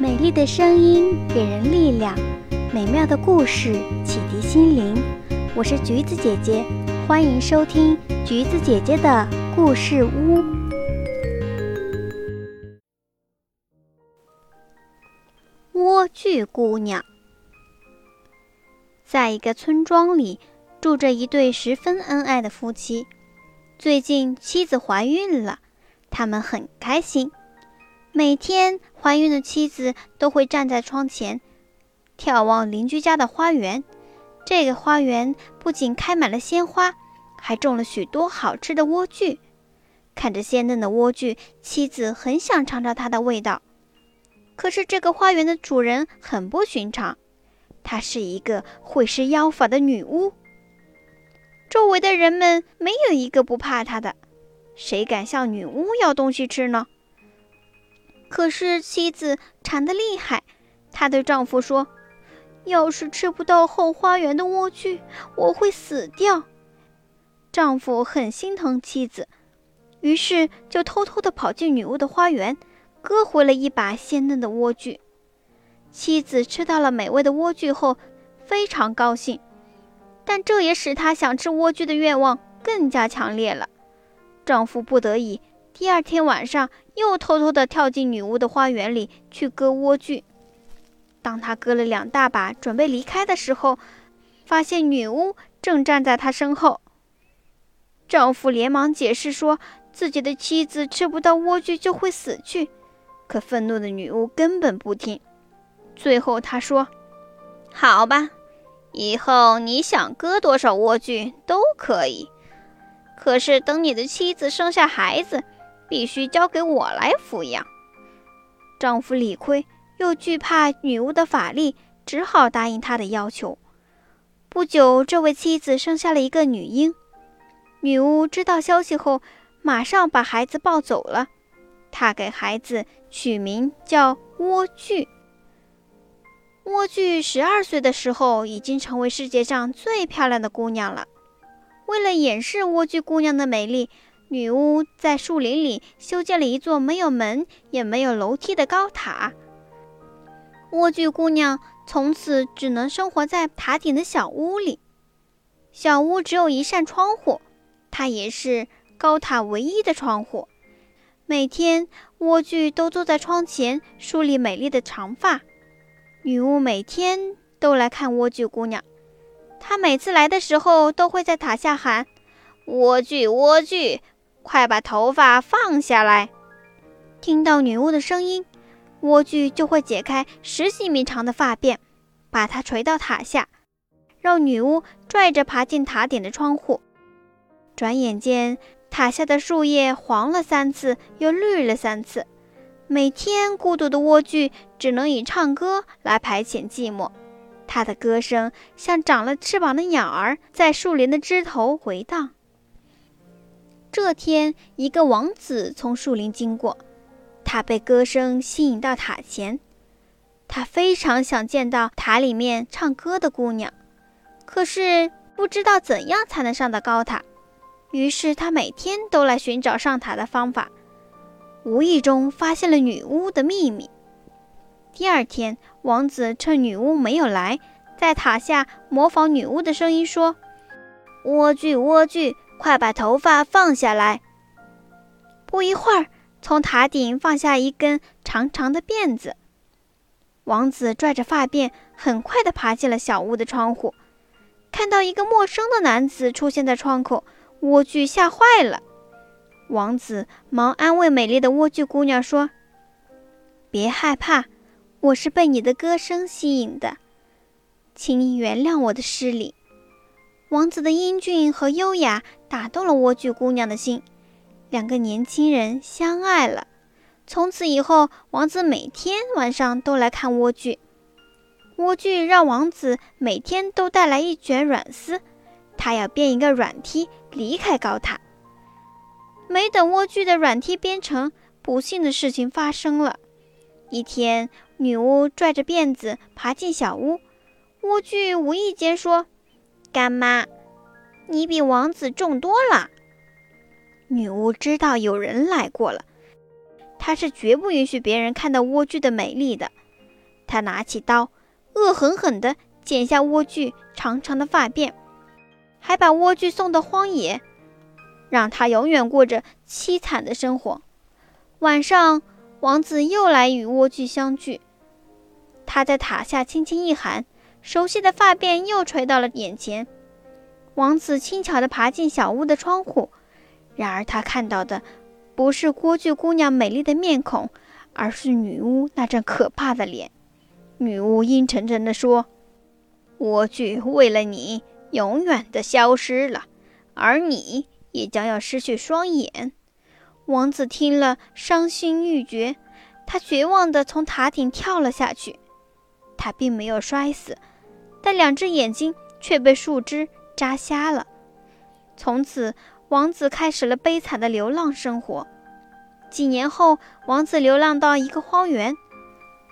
美丽的声音给人力量，美妙的故事启迪心灵。我是橘子姐姐，欢迎收听橘子姐姐的故事屋。莴苣姑娘，在一个村庄里，住着一对十分恩爱的夫妻。最近妻子怀孕了，他们很开心。每天，怀孕的妻子都会站在窗前，眺望邻居家的花园。这个花园不仅开满了鲜花，还种了许多好吃的莴苣。看着鲜嫩的莴苣，妻子很想尝尝它的味道。可是，这个花园的主人很不寻常，她是一个会施妖法的女巫。周围的人们没有一个不怕她的，谁敢向女巫要东西吃呢？可是妻子馋得厉害，她对丈夫说：“要是吃不到后花园的莴苣，我会死掉。”丈夫很心疼妻子，于是就偷偷地跑进女巫的花园，割回了一把鲜嫩的莴苣。妻子吃到了美味的莴苣后，非常高兴，但这也使她想吃莴苣的愿望更加强烈了。丈夫不得已。第二天晚上，又偷偷地跳进女巫的花园里去割莴苣。当他割了两大把，准备离开的时候，发现女巫正站在他身后。丈夫连忙解释说，自己的妻子吃不到莴苣就会死去。可愤怒的女巫根本不听。最后，他说：“好吧，以后你想割多少莴苣都可以。可是等你的妻子生下孩子。”必须交给我来抚养。丈夫理亏，又惧怕女巫的法力，只好答应她的要求。不久，这位妻子生下了一个女婴。女巫知道消息后，马上把孩子抱走了。她给孩子取名叫莴苣。莴苣十二岁的时候，已经成为世界上最漂亮的姑娘了。为了掩饰莴苣姑娘的美丽，女巫在树林里修建了一座没有门也没有楼梯的高塔。莴苣姑娘从此只能生活在塔顶的小屋里。小屋只有一扇窗户，它也是高塔唯一的窗户。每天，莴苣都坐在窗前梳理美丽的长发。女巫每天都来看莴苣姑娘，她每次来的时候都会在塔下喊：“莴苣，莴苣。”快把头发放下来！听到女巫的声音，莴苣就会解开十几米长的发辫，把它垂到塔下，让女巫拽着爬进塔顶的窗户。转眼间，塔下的树叶黄了三次，又绿了三次。每天，孤独的莴苣只能以唱歌来排遣寂寞。它的歌声像长了翅膀的鸟儿，在树林的枝头回荡。这天，一个王子从树林经过，他被歌声吸引到塔前。他非常想见到塔里面唱歌的姑娘，可是不知道怎样才能上到高塔。于是他每天都来寻找上塔的方法，无意中发现了女巫的秘密。第二天，王子趁女巫没有来，在塔下模仿女巫的声音说：“莴苣，莴苣。”快把头发放下来！不一会儿，从塔顶放下一根长长的辫子。王子拽着发辫，很快地爬进了小屋的窗户。看到一个陌生的男子出现在窗口，莴苣吓坏了。王子忙安慰美丽的莴苣姑娘说：“别害怕，我是被你的歌声吸引的，请你原谅我的失礼。”王子的英俊和优雅打动了莴苣姑娘的心，两个年轻人相爱了。从此以后，王子每天晚上都来看莴苣。莴苣让王子每天都带来一卷软丝，他要编一个软梯离开高塔。没等莴苣的软梯编成，不幸的事情发生了。一天，女巫拽着辫子爬进小屋，莴苣无意间说。干妈，你比王子重多了。女巫知道有人来过了，她是绝不允许别人看到莴苣的美丽的。她拿起刀，恶狠狠地剪下莴苣长长的发辫，还把莴苣送到荒野，让他永远过着凄惨的生活。晚上，王子又来与莴苣相聚。他在塔下轻轻一喊，熟悉的发辫又垂到了眼前。王子轻巧地爬进小屋的窗户，然而他看到的不是莴苣姑娘美丽的面孔，而是女巫那张可怕的脸。女巫阴沉沉地说：“莴苣为了你永远的消失了，而你也将要失去双眼。”王子听了，伤心欲绝，他绝望地从塔顶跳了下去。他并没有摔死，但两只眼睛却被树枝扎瞎了。从此，王子开始了悲惨的流浪生活。几年后，王子流浪到一个荒原，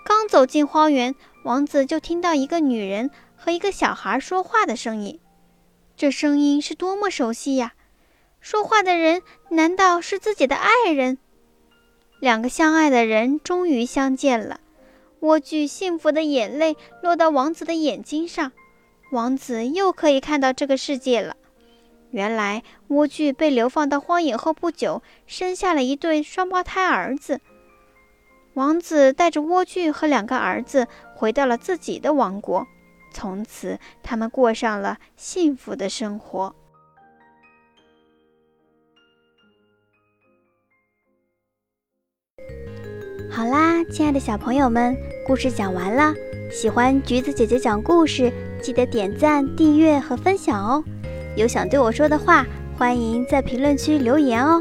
刚走进荒原，王子就听到一个女人和一个小孩说话的声音。这声音是多么熟悉呀！说话的人难道是自己的爱人？两个相爱的人终于相见了。莴苣幸福的眼泪落到王子的眼睛上，王子又可以看到这个世界了。原来莴苣被流放到荒野后不久，生下了一对双胞胎儿子。王子带着莴苣和两个儿子回到了自己的王国，从此他们过上了幸福的生活。好啦，亲爱的小朋友们，故事讲完了。喜欢橘子姐姐讲故事，记得点赞、订阅和分享哦。有想对我说的话，欢迎在评论区留言哦。